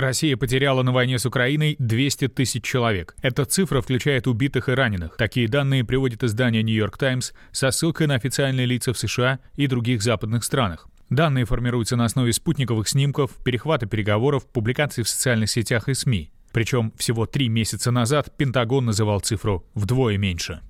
Россия потеряла на войне с Украиной 200 тысяч человек. Эта цифра включает убитых и раненых. Такие данные приводит издание York Times со ссылкой на официальные лица в США и других западных странах. Данные формируются на основе спутниковых снимков, перехвата переговоров, публикаций в социальных сетях и СМИ. Причем всего три месяца назад Пентагон называл цифру вдвое меньше.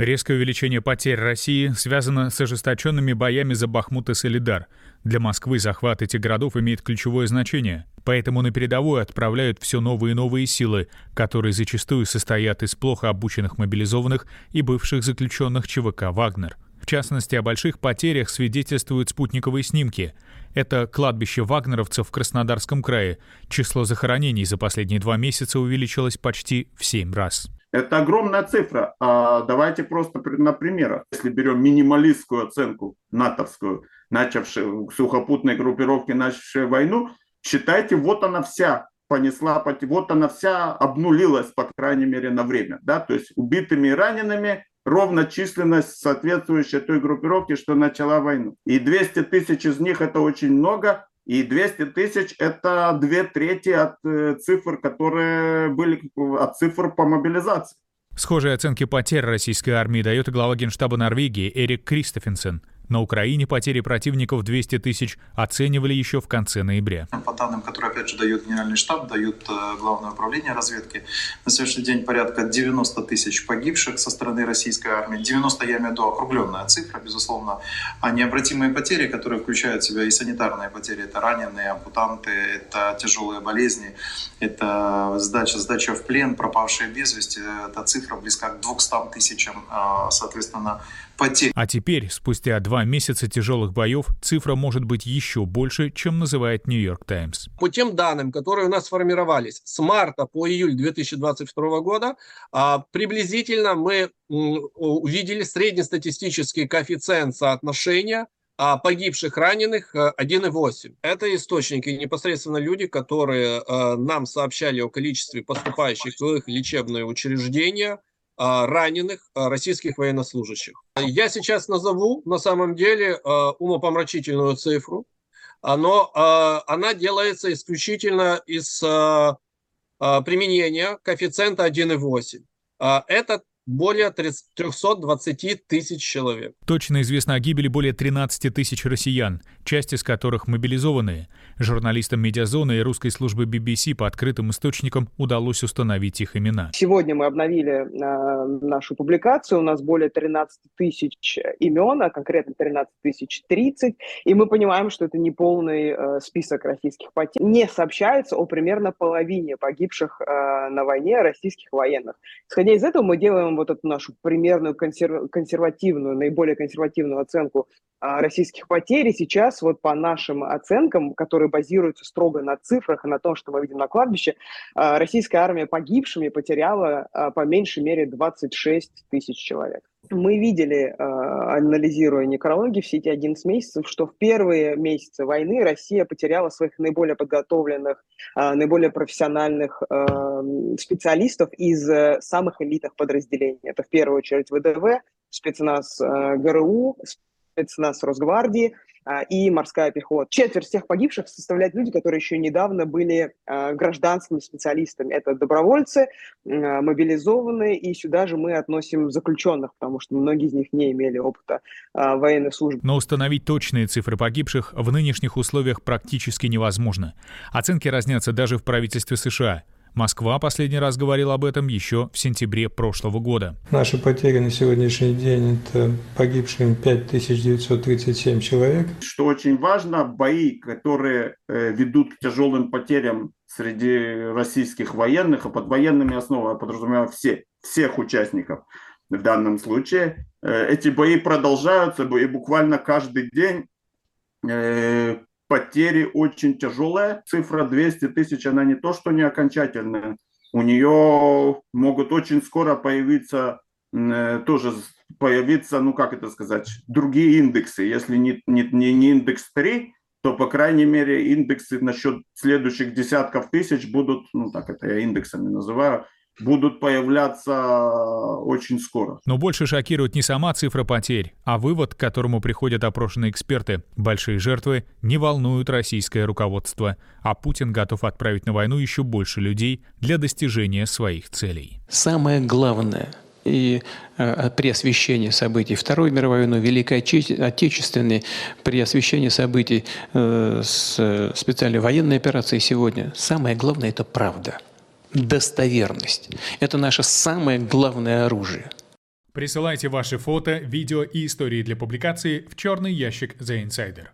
Резкое увеличение потерь России связано с ожесточенными боями за Бахмут и Солидар. Для Москвы захват этих городов имеет ключевое значение. Поэтому на передовую отправляют все новые и новые силы, которые зачастую состоят из плохо обученных мобилизованных и бывших заключенных ЧВК «Вагнер». В частности, о больших потерях свидетельствуют спутниковые снимки. Это кладбище вагнеровцев в Краснодарском крае. Число захоронений за последние два месяца увеличилось почти в семь раз. Это огромная цифра. А давайте просто на примерах. Если берем минималистскую оценку натовскую, начавшую сухопутной группировки, начавшей войну, считайте, вот она вся понесла, вот она вся обнулилась, по крайней мере, на время. Да? То есть убитыми и ранеными ровно численность, соответствующая той группировке, что начала войну. И 200 тысяч из них это очень много, и 200 тысяч – это две трети от э, цифр, которые были от цифр по мобилизации. Схожие оценки потерь российской армии дает глава Генштаба Норвегии Эрик Кристофенсен. На Украине потери противников 200 тысяч оценивали еще в конце ноября. По данным, которые, опять же, дает Генеральный штаб, дают э, Главное управление разведки, на сегодняшний день порядка 90 тысяч погибших со стороны российской армии. 90, я имею в виду округленная цифра, безусловно. А необратимые потери, которые включают в себя и санитарные потери, это раненые, ампутанты, это тяжелые болезни, это сдача, сдача в плен, пропавшие без вести, эта цифра близка к 200 тысячам, а, соответственно, потерь. А теперь, спустя два месяца тяжелых боев, цифра может быть еще больше, чем называет Нью-Йорк Таймс. По тем данным, которые у нас сформировались с марта по июль 2022 года, а, приблизительно мы увидели среднестатистический коэффициент соотношения а, погибших, раненых 1,8. Э, Это источники, непосредственно люди, которые э, нам сообщали о количестве поступающих в их лечебные учреждения, раненых а, российских военнослужащих. Я сейчас назову на самом деле а, умопомрачительную цифру, но она делается исключительно из применения коэффициента 1,8. Это более 320 тысяч человек. Точно известно о гибели более 13 тысяч россиян, часть из которых мобилизованные. Журналистам «Медиазоны» и русской службы BBC по открытым источникам удалось установить их имена. Сегодня мы обновили э, нашу публикацию. У нас более 13 тысяч имен, а конкретно 13 тысяч 30. И мы понимаем, что это не полный э, список российских потерь. Не сообщается о примерно половине погибших э, на войне российских военных. Исходя из этого, мы делаем вот эту нашу примерную консерв... консервативную, наиболее консервативную оценку а, российских потерь. И сейчас вот по нашим оценкам, которые базируются строго на цифрах и на том, что мы видим на кладбище, а, российская армия погибшими потеряла а, по меньшей мере 26 тысяч человек. Мы видели, анализируя некрологи все эти 11 месяцев, что в первые месяцы войны Россия потеряла своих наиболее подготовленных, наиболее профессиональных специалистов из самых элитных подразделений. Это в первую очередь ВДВ, спецназ ГРУ, спецназ Росгвардии а, и морская пехота. Четверть всех погибших составляют люди, которые еще недавно были а, гражданскими специалистами. Это добровольцы, а, мобилизованные, и сюда же мы относим заключенных, потому что многие из них не имели опыта военной службы. Но установить точные цифры погибших в нынешних условиях практически невозможно. Оценки разнятся даже в правительстве США – Москва последний раз говорила об этом еще в сентябре прошлого года. Наши потери на сегодняшний день – это погибшие 5937 человек. Что очень важно, бои, которые э, ведут к тяжелым потерям среди российских военных, а под военными основами я подразумеваю все, всех участников в данном случае. Э, эти бои продолжаются, и буквально каждый день э, потери очень тяжелая. Цифра 200 тысяч, она не то, что не окончательная. У нее могут очень скоро появиться, э, тоже появиться, ну как это сказать, другие индексы. Если не, не, не, не индекс 3, то, по крайней мере, индексы насчет следующих десятков тысяч будут, ну так это я индексами называю, будут появляться очень скоро. Но больше шокирует не сама цифра потерь, а вывод, к которому приходят опрошенные эксперты. Большие жертвы не волнуют российское руководство, а Путин готов отправить на войну еще больше людей для достижения своих целей. Самое главное – и э, при освещении событий Второй мировой войны, Великой Отечественной, при освещении событий э, с специальной военной операции сегодня, самое главное – это правда, достоверность. Это наше самое главное оружие. Присылайте ваши фото, видео и истории для публикации в черный ящик The Insider.